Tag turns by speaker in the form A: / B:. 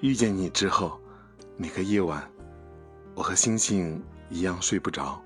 A: 遇见你之后每个夜晚我和星星一样睡不着。